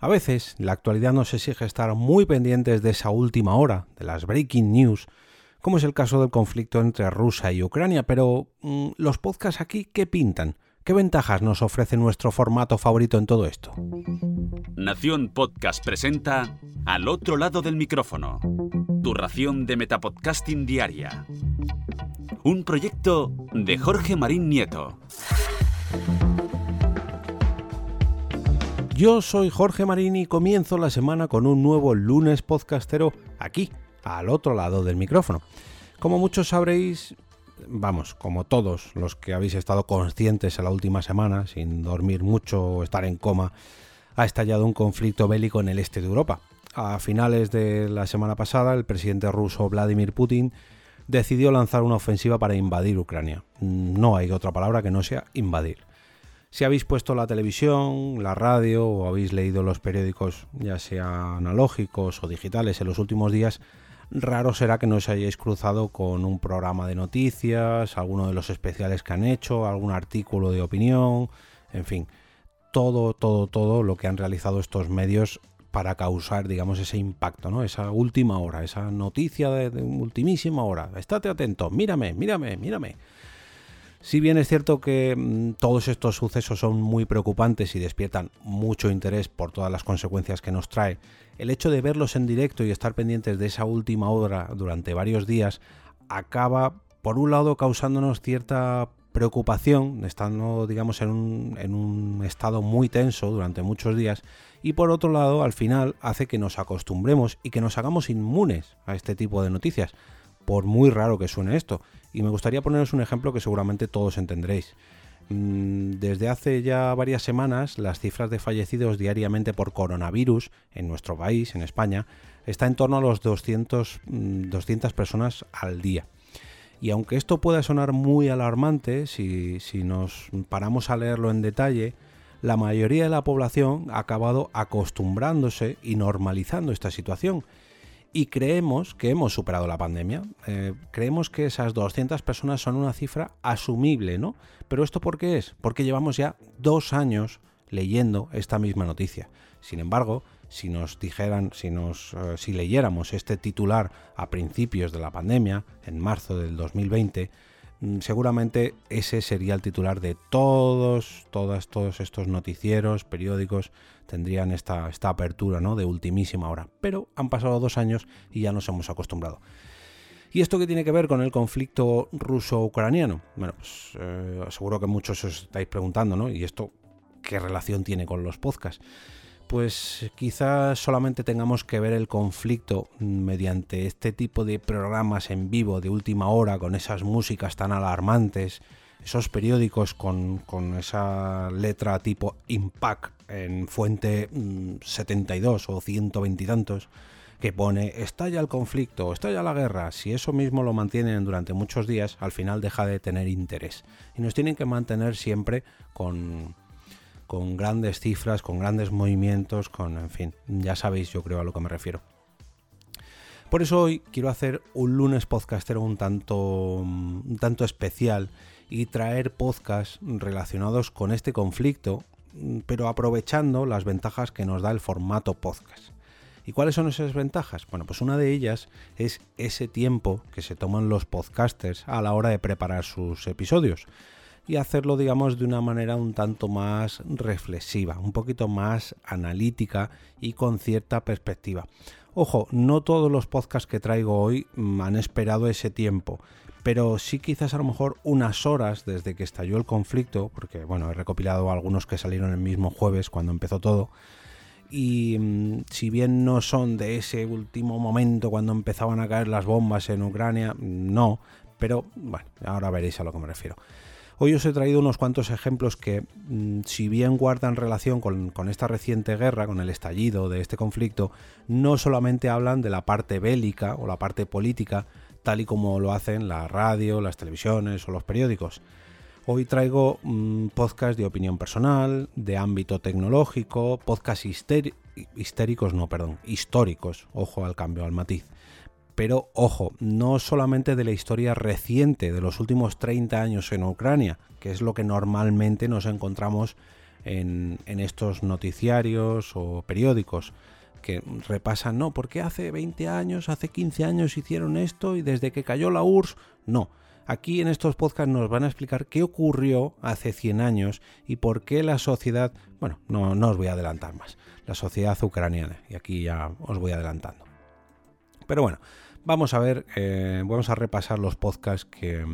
A veces la actualidad nos exige estar muy pendientes de esa última hora, de las breaking news, como es el caso del conflicto entre Rusia y Ucrania, pero mm, los podcasts aquí, ¿qué pintan? ¿Qué ventajas nos ofrece nuestro formato favorito en todo esto? Nación Podcast presenta Al otro lado del micrófono, tu ración de Metapodcasting Diaria. Un proyecto de Jorge Marín Nieto. Yo soy Jorge Marín y comienzo la semana con un nuevo lunes podcastero aquí, al otro lado del micrófono. Como muchos sabréis, vamos, como todos los que habéis estado conscientes en la última semana, sin dormir mucho o estar en coma, ha estallado un conflicto bélico en el este de Europa. A finales de la semana pasada, el presidente ruso Vladimir Putin decidió lanzar una ofensiva para invadir Ucrania. No hay otra palabra que no sea invadir. Si habéis puesto la televisión, la radio o habéis leído los periódicos, ya sea analógicos o digitales en los últimos días, raro será que no os hayáis cruzado con un programa de noticias, alguno de los especiales que han hecho, algún artículo de opinión, en fin, todo, todo, todo lo que han realizado estos medios para causar, digamos, ese impacto, ¿no? Esa última hora, esa noticia de, de ultimísima hora. Estate atento, mírame, mírame, mírame. Si bien es cierto que mm, todos estos sucesos son muy preocupantes y despiertan mucho interés por todas las consecuencias que nos trae, el hecho de verlos en directo y estar pendientes de esa última hora durante varios días acaba, por un lado, causándonos cierta preocupación, estando, digamos, en un, en un estado muy tenso durante muchos días, y por otro lado, al final, hace que nos acostumbremos y que nos hagamos inmunes a este tipo de noticias, por muy raro que suene esto y me gustaría poneros un ejemplo que seguramente todos entenderéis. Mm, desde hace ya varias semanas, las cifras de fallecidos diariamente por coronavirus en nuestro país, en España, está en torno a los 200, 200 mm, personas al día. Y aunque esto pueda sonar muy alarmante, si, si nos paramos a leerlo en detalle, la mayoría de la población ha acabado acostumbrándose y normalizando esta situación y creemos que hemos superado la pandemia. Eh, creemos que esas 200 personas son una cifra asumible, ¿no? Pero ¿esto por qué es? Porque llevamos ya dos años leyendo esta misma noticia. Sin embargo, si nos dijeran, si nos, eh, si leyéramos este titular a principios de la pandemia, en marzo del 2020, Mm, seguramente ese sería el titular de todos, todas, todos estos noticieros, periódicos, tendrían esta, esta apertura ¿no? de ultimísima hora. Pero han pasado dos años y ya nos hemos acostumbrado. ¿Y esto qué tiene que ver con el conflicto ruso-ucraniano? Bueno, pues eh, seguro que muchos os estáis preguntando, ¿no? ¿Y esto qué relación tiene con los podcasts? Pues quizás solamente tengamos que ver el conflicto mediante este tipo de programas en vivo de última hora con esas músicas tan alarmantes, esos periódicos con, esa letra tipo Impact en fuente 72 mm, o 120 y tantos que pone estalla el conflicto, estalla la guerra, si eso mismo lo mantienen durante muchos días, al final deja de tener interés. Y nos tienen que mantener siempre con, con grandes cifras, con grandes movimientos, con, en fin, ya sabéis yo creo a lo que me refiero. Por eso hoy quiero hacer un lunes podcastero un tanto, un tanto especial y traer podcasts relacionados con este conflicto, pero aprovechando las ventajas que nos da el formato podcast. ¿Y cuáles son esas ventajas? Bueno, pues una de ellas es ese tiempo que se toman los podcasters a la hora de preparar sus episodios y hacerlo, digamos, de una manera un tanto más reflexiva, un poquito más analítica y con cierta perspectiva. Ojo, no todos los podcasts que traigo hoy han esperado ese tiempo, pero sí quizás a lo mejor unas horas desde que estalló el conflicto, porque bueno, he recopilado algunos que salieron el mismo jueves cuando empezó todo, y mm, si bien no son de ese último momento cuando empezaban a caer las bombas en Ucrania, no, pero bueno, ahora veréis a lo que me refiero. Hoy os he traído unos cuantos ejemplos que, mm, si bien guardan relación con, esta reciente guerra, con el estallido de este conflicto, no solamente hablan de la parte bélica o la parte política, tal y como lo hacen la radio, las televisiones o los periódicos. Hoy traigo un mm, podcast de opinión personal, de ámbito tecnológico, podcast histéricos, no, perdón, históricos, ojo al cambio, al matiz pero ojo, no solamente de la historia reciente de los últimos 30 años en Ucrania, que es lo que normalmente nos encontramos en, estos noticiarios o periódicos que repasan, no, porque hace 20 años, hace 15 años hicieron esto y desde que cayó la URSS, no. Aquí en estos podcasts nos van a explicar qué ocurrió hace 100 años y por qué la sociedad, bueno, no, no os voy a adelantar más, la sociedad ucraniana, y aquí ya os voy adelantando. Pero bueno, vamos a ver, eh, vamos a repasar los podcasts que,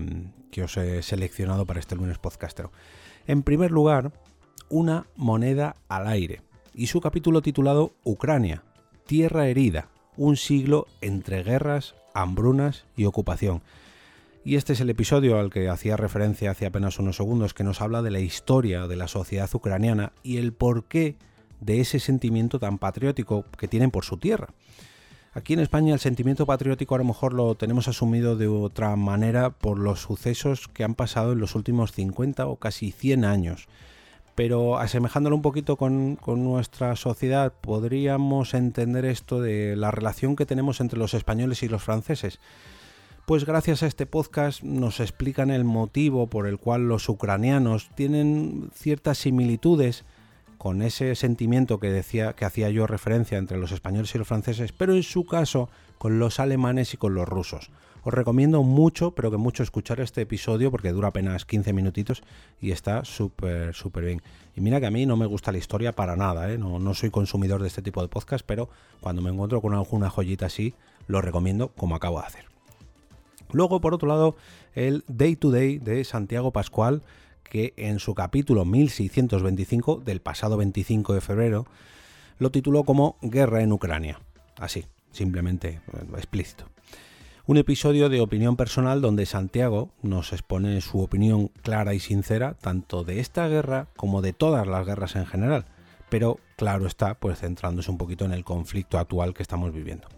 que os he seleccionado para este lunes podcastero. En primer lugar, una moneda al aire y su capítulo titulado Ucrania, Tierra herida, un siglo entre guerras, hambrunas y ocupación. Y este es el episodio al que hacía referencia hace apenas unos segundos, que nos habla de la historia de la sociedad ucraniana y el porqué de ese sentimiento tan patriótico que tienen por su tierra. Aquí en España el sentimiento patriótico a lo mejor lo tenemos asumido de otra manera por los sucesos que han pasado en los últimos 50 o casi 100 años. Pero asemejándolo un poquito con, nuestra sociedad, podríamos entender esto de la relación que tenemos entre los españoles y los franceses. Pues gracias a este podcast nos explican el motivo por el cual los ucranianos tienen ciertas similitudes con ese sentimiento que decía que hacía yo referencia entre los españoles y los franceses, pero en su caso con los alemanes y con los rusos. Os recomiendo mucho, pero que mucho escuchar este episodio porque dura apenas 15 minutitos y está súper, súper bien. Y mira que a mí no me gusta la historia para nada, ¿eh? no, no soy consumidor de este tipo de podcast, pero cuando me encuentro con alguna joyita así, lo recomiendo como acabo de hacer. Luego, por otro lado, el Day to Day de Santiago Pascual, que en su capítulo 1625 del pasado 25 de febrero lo tituló como Guerra en Ucrania. Así, simplemente eh, explícito. Un episodio de opinión personal donde Santiago nos expone su opinión clara y sincera tanto de esta guerra como de todas las guerras en general, pero claro está, pues centrándose un poquito en el conflicto actual que estamos viviendo.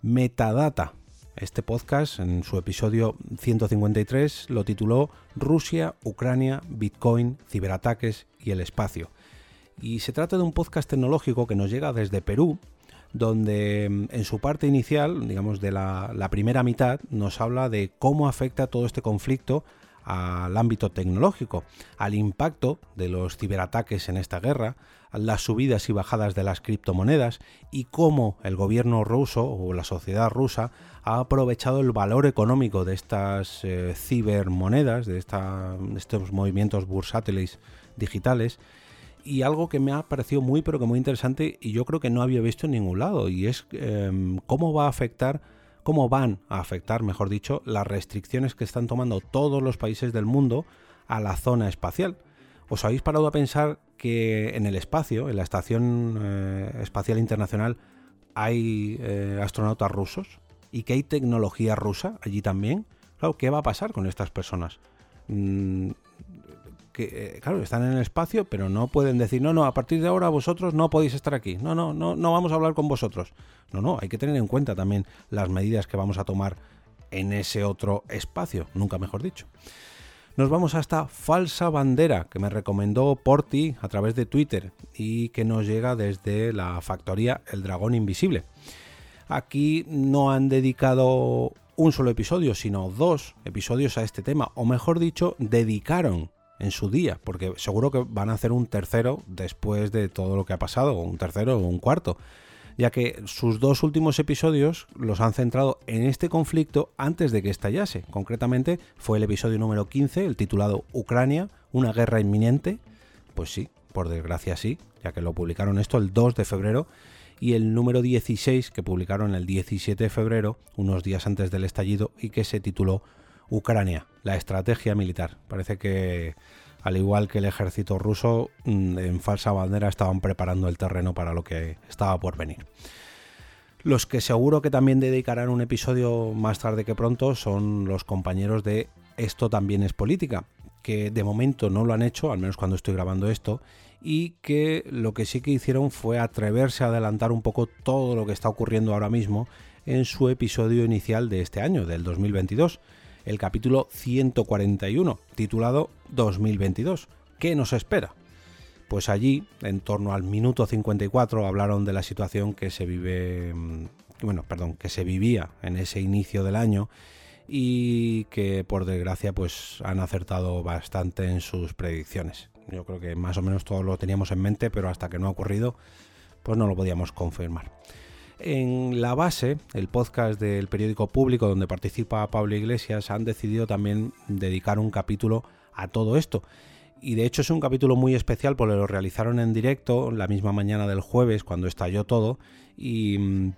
Metadata este podcast, en su episodio 153, lo tituló Rusia, Ucrania, Bitcoin, ciberataques y el espacio. Y se trata de un podcast tecnológico que nos llega desde Perú, donde mm, en su parte inicial, digamos de la, la primera mitad, nos habla de cómo afecta todo este conflicto al ámbito tecnológico, al impacto de los ciberataques en esta guerra, las subidas y bajadas de las criptomonedas y cómo el gobierno ruso o la sociedad rusa ha aprovechado el valor económico de estas eh, cibermonedas, de, estos movimientos bursátiles digitales. Y algo que me ha parecido muy pero que muy interesante y yo creo que no había visto en ningún lado y es em, cómo va a afectar cómo van a afectar, mejor dicho, las restricciones que están tomando todos los países del mundo a la zona espacial. ¿Os habéis parado a pensar que en el espacio, en la Estación eh, Espacial Internacional, hay eh, astronautas rusos y que hay tecnología rusa allí también? Claro, ¿qué va a pasar con estas personas? Mm, eh, claro, están en el espacio, pero no pueden decir, no, no, a partir de ahora vosotros no podéis estar aquí. No, no, no, no vamos a hablar con vosotros. No, no, hay que tener en cuenta también las medidas que vamos a tomar en ese otro espacio, nunca mejor dicho. Nos vamos hasta Falsa Bandera, que me recomendó Porti a través de Twitter y que nos llega desde la factoría El Dragón Invisible. Aquí no han dedicado un solo episodio, sino dos episodios a este tema, o mejor dicho, dedicaron en su día, porque seguro que van a hacer un tercero después de todo lo que ha pasado, un tercero o un cuarto, ya que sus dos últimos episodios los han centrado en este conflicto antes de que estallase. Concretamente fue el episodio número 15, el titulado Ucrania, una guerra inminente. Pues sí, por desgracia sí, ya que lo publicaron esto el 2 de febrero, y el número 16 que publicaron el 17 de febrero, unos días antes del estallido, y que se tituló Ucrania, la estrategia militar. Parece que, al igual que el ejército ruso, mm, en falsa bandera estaban preparando el terreno para lo que estaba por venir. Los que seguro que también dedicarán un episodio más tarde que pronto son los compañeros de Esto también es política, que de momento no lo han hecho, al menos cuando estoy grabando esto, y que lo que sí que hicieron fue atreverse a adelantar un poco todo lo que está ocurriendo ahora mismo en su episodio inicial de este año, del 2022 el capítulo 141, titulado 2022. ¿Qué nos espera? Pues allí, en torno al minuto 54, hablaron de la situación que se vive, mm, bueno, perdón, que se vivía en ese inicio del año y que por desgracia pues han acertado bastante en sus predicciones. Yo creo que más o menos todos lo teníamos en mente, pero hasta que no ha ocurrido, pues no lo podíamos confirmar. En la base, el podcast del periódico público donde participa Pablo Iglesias han decidido también dedicar un capítulo a todo esto. Y de hecho es un capítulo muy especial porque lo realizaron en directo la misma mañana del jueves cuando estalló todo. Y mm,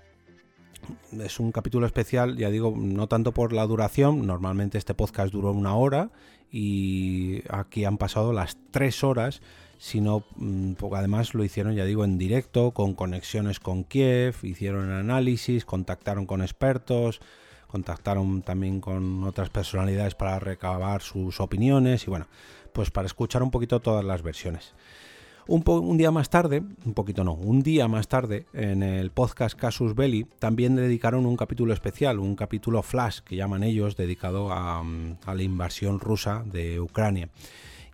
es un capítulo especial, ya digo, no tanto por la duración, normalmente este podcast duró una hora y aquí han pasado las tres horas sino mm, además lo hicieron, ya digo, en directo, con conexiones con Kiev, hicieron análisis, contactaron con expertos, contactaron también con otras personalidades para recabar sus opiniones y bueno, pues para escuchar un poquito todas las versiones. Un, un, día más tarde, un poquito no, un día más tarde, en el podcast Casus Belli, también dedicaron un capítulo especial, un capítulo flash que llaman ellos, dedicado a, a la invasión rusa de Ucrania.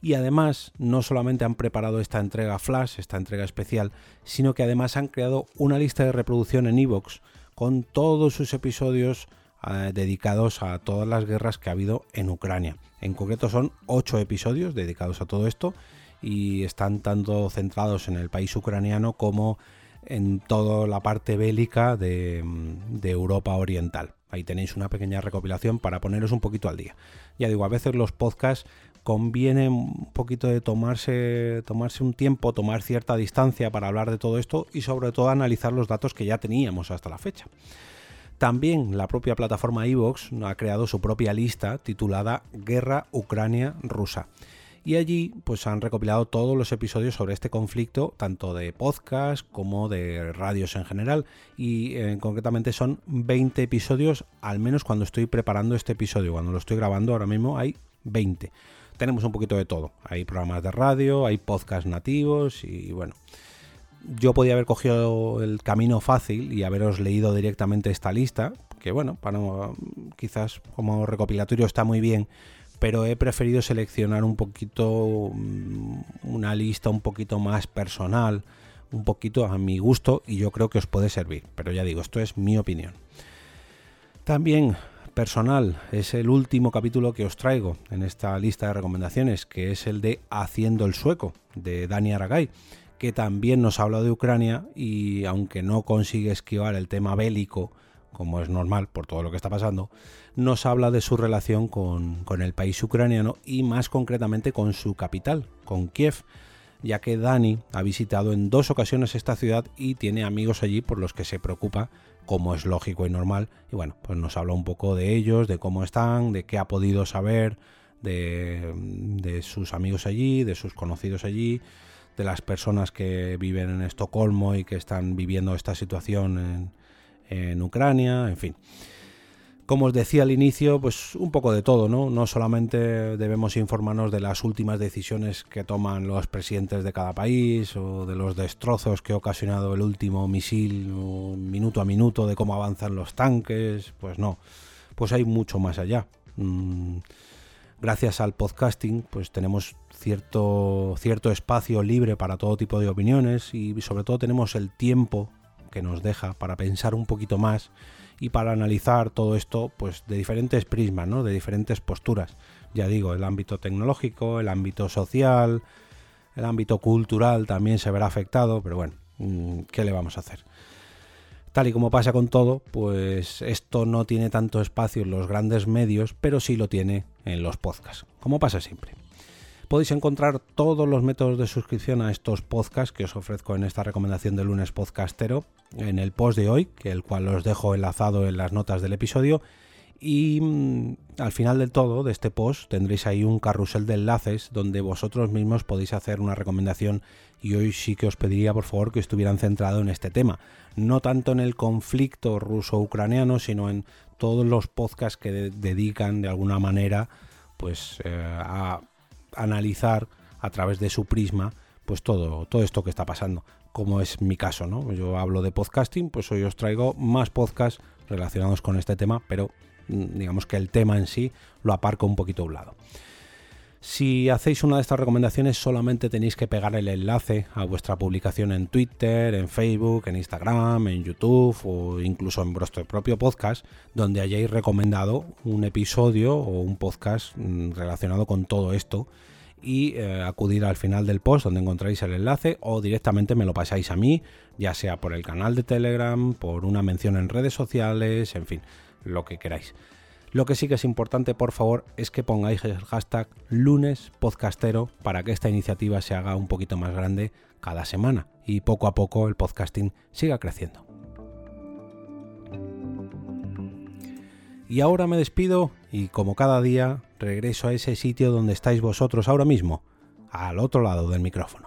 Y además, no solamente han preparado esta entrega flash, esta entrega especial, sino que además han creado una lista de reproducción en iVoox con todos sus episodios eh, dedicados a todas las guerras que ha habido en Ucrania. En concreto son ocho episodios dedicados a todo esto y están tanto centrados en el país ucraniano como en toda la parte bélica de, de, Europa Oriental. Ahí tenéis una pequeña recopilación para poneros un poquito al día. Ya digo, a veces los podcasts conviene un poquito de tomarse, tomarse un tiempo, tomar cierta distancia para hablar de todo esto y sobre todo analizar los datos que ya teníamos hasta la fecha. También la propia plataforma Evox ha creado su propia lista titulada Guerra Ucrania-Rusa. Y allí pues han recopilado todos los episodios sobre este conflicto, tanto de podcast como de radios en general. Y eh, concretamente son 20 episodios, al menos cuando estoy preparando este episodio. Cuando lo estoy grabando ahora mismo hay 20 tenemos un poquito de todo. Hay programas de radio, hay podcasts nativos y bueno. Yo podía haber cogido el camino fácil y haberos leído directamente esta lista, que bueno, para, quizás como recopilatorio está muy bien, pero he preferido seleccionar un poquito mm, una lista un poquito más personal, un poquito a mi gusto y yo creo que os puede servir. Pero ya digo, esto es mi opinión. También personal. Es el último capítulo que os traigo en esta lista de recomendaciones, que es el de Haciendo el Sueco, de Dani Aragay, que también nos habla de Ucrania y aunque no consigue esquivar el tema bélico, como es normal por todo lo que está pasando, nos habla de su relación con, con el país ucraniano y más concretamente con su capital, con Kiev, ya que Dani ha visitado en dos ocasiones esta ciudad y tiene amigos allí por los que se preocupa como es lógico y normal. Y bueno, pues nos habla un poco de ellos, de cómo están, de qué ha podido saber, de, sus amigos allí, de sus conocidos allí, de las personas que viven en Estocolmo y que están viviendo esta situación en, en Ucrania, en fin. Como os decía al inicio, pues un poco de todo, ¿no? No solamente debemos informarnos de las últimas decisiones que toman los presidentes de cada país o de los destrozos que ha ocasionado el último misil minuto a minuto, de cómo avanzan los tanques, pues no, pues hay mucho más allá. Mm, gracias al podcasting, pues tenemos cierto, cierto espacio libre para todo tipo de opiniones y sobre todo tenemos el tiempo que nos deja para pensar un poquito más y para analizar todo esto pues de diferentes prismas, ¿no? de diferentes posturas. Ya digo, el ámbito tecnológico, el ámbito social, el ámbito cultural también se verá afectado, pero bueno, mm, ¿qué le vamos a hacer? Tal y como pasa con todo, pues esto no tiene tanto espacio en los grandes medios, pero sí lo tiene en los podcasts, como pasa siempre. Podéis encontrar todos los métodos de suscripción a estos podcasts que os ofrezco en esta recomendación de lunes podcastero en el post de hoy, que el cual os dejo enlazado en las notas del episodio. Y mm, al final del todo, de este post, tendréis ahí un carrusel de enlaces donde vosotros mismos podéis hacer una recomendación y hoy sí que os pediría por favor que estuvieran centrado en este tema. No tanto en el conflicto ruso-ucraniano, sino en todos los podcasts que dedican de alguna manera pues eh, a analizar a través de su prisma pues todo, todo esto que está pasando, como es mi caso, ¿no? Yo hablo de podcasting, pues hoy os traigo más podcasts relacionados con este tema, pero mm, digamos que el tema en sí lo aparco un poquito a un lado. Si hacéis una de estas recomendaciones solamente tenéis que pegar el enlace a vuestra publicación en Twitter, en Facebook, en Instagram, en YouTube o incluso en vuestro propio podcast donde hayáis recomendado un episodio o un podcast mm, relacionado con todo esto y eh, acudir al final del post donde encontráis el enlace o directamente me lo pasáis a mí, ya sea por el canal de Telegram, por una mención en redes sociales, en fin, lo que queráis. Lo que sí que es importante, por favor, es que pongáis el hashtag lunes podcastero para que esta iniciativa se haga un poquito más grande cada semana y poco a poco el podcasting siga creciendo. Y ahora me despido y como cada día regreso a ese sitio donde estáis vosotros ahora mismo, al otro lado del micrófono.